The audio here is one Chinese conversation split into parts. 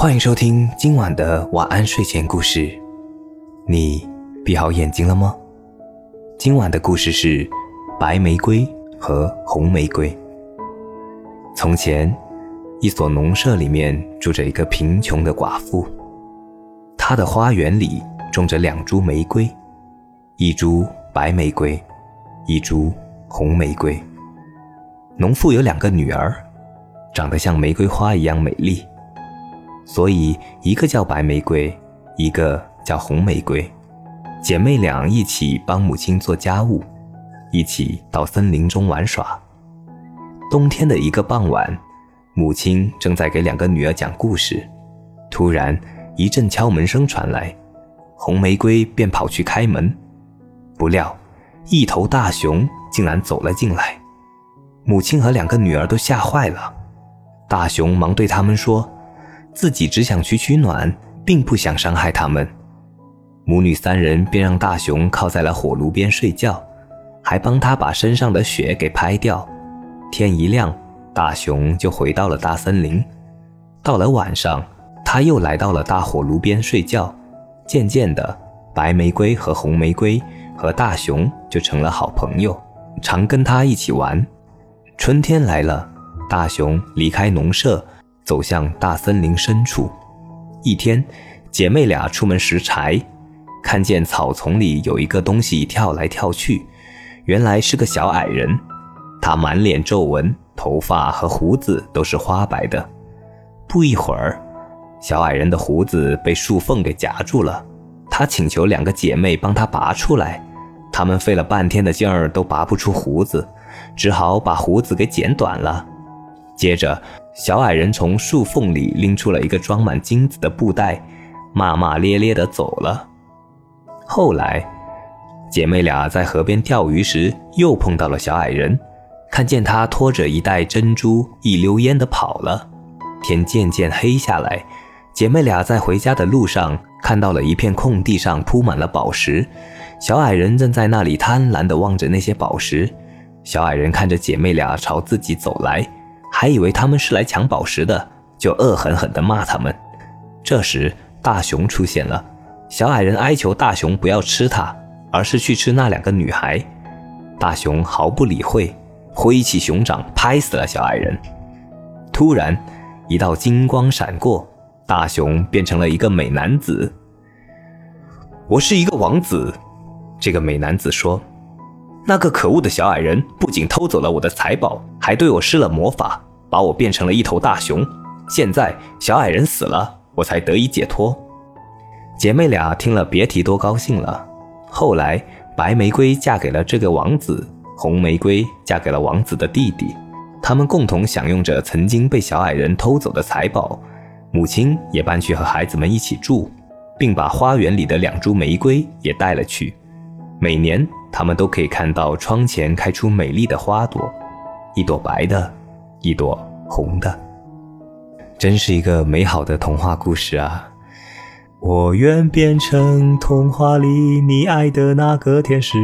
欢迎收听今晚的晚安睡前故事。你闭好眼睛了吗？今晚的故事是《白玫瑰和红玫瑰》。从前，一所农舍里面住着一个贫穷的寡妇，她的花园里种着两株玫瑰，一株白玫瑰，一株红玫瑰。农妇有两个女儿，长得像玫瑰花一样美丽。所以，一个叫白玫瑰，一个叫红玫瑰，姐妹俩一起帮母亲做家务，一起到森林中玩耍。冬天的一个傍晚，母亲正在给两个女儿讲故事，突然一阵敲门声传来，红玫瑰便跑去开门，不料一头大熊竟然走了进来，母亲和两个女儿都吓坏了。大熊忙对他们说。自己只想取取暖，并不想伤害他们。母女三人便让大熊靠在了火炉边睡觉，还帮他把身上的雪给拍掉。天一亮，大熊就回到了大森林。到了晚上，他又来到了大火炉边睡觉。渐渐的，白玫瑰和红玫瑰和大熊就成了好朋友，常跟他一起玩。春天来了，大熊离开农舍。走向大森林深处，一天，姐妹俩出门拾柴，看见草丛里有一个东西跳来跳去，原来是个小矮人。他满脸皱纹，头发和胡子都是花白的。不一会儿，小矮人的胡子被树缝给夹住了。他请求两个姐妹帮他拔出来，他们费了半天的劲儿都拔不出胡子，只好把胡子给剪短了。接着。小矮人从树缝里拎出了一个装满金子的布袋，骂骂咧咧地走了。后来，姐妹俩在河边钓鱼时又碰到了小矮人，看见他拖着一袋珍珠，一溜烟地跑了。天渐渐黑下来，姐妹俩在回家的路上看到了一片空地上铺满了宝石，小矮人正在那里贪婪地望着那些宝石。小矮人看着姐妹俩朝自己走来。还以为他们是来抢宝石的，就恶狠狠地骂他们。这时，大熊出现了。小矮人哀求大熊不要吃它，而是去吃那两个女孩。大熊毫不理会，挥起熊掌拍死了小矮人。突然，一道金光闪过，大熊变成了一个美男子。我是一个王子，这个美男子说。那个可恶的小矮人不仅偷走了我的财宝，还对我施了魔法，把我变成了一头大熊。现在小矮人死了，我才得以解脱。姐妹俩听了，别提多高兴了。后来，白玫瑰嫁给了这个王子，红玫瑰嫁给了王子的弟弟，他们共同享用着曾经被小矮人偷走的财宝。母亲也搬去和孩子们一起住，并把花园里的两株玫瑰也带了去。每年。他们都可以看到窗前开出美丽的花朵，一朵白的，一朵红的，真是一个美好的童话故事啊！我愿变成童话里你爱的那个天使。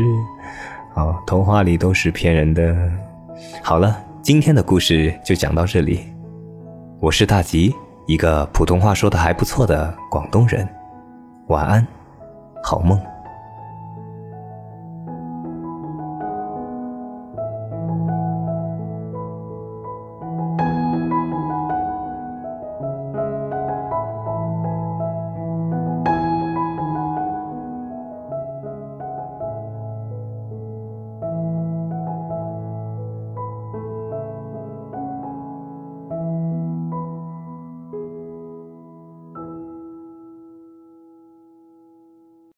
哦，童话里都是骗人的。好了，今天的故事就讲到这里。我是大吉，一个普通话说的还不错的广东人。晚安，好梦。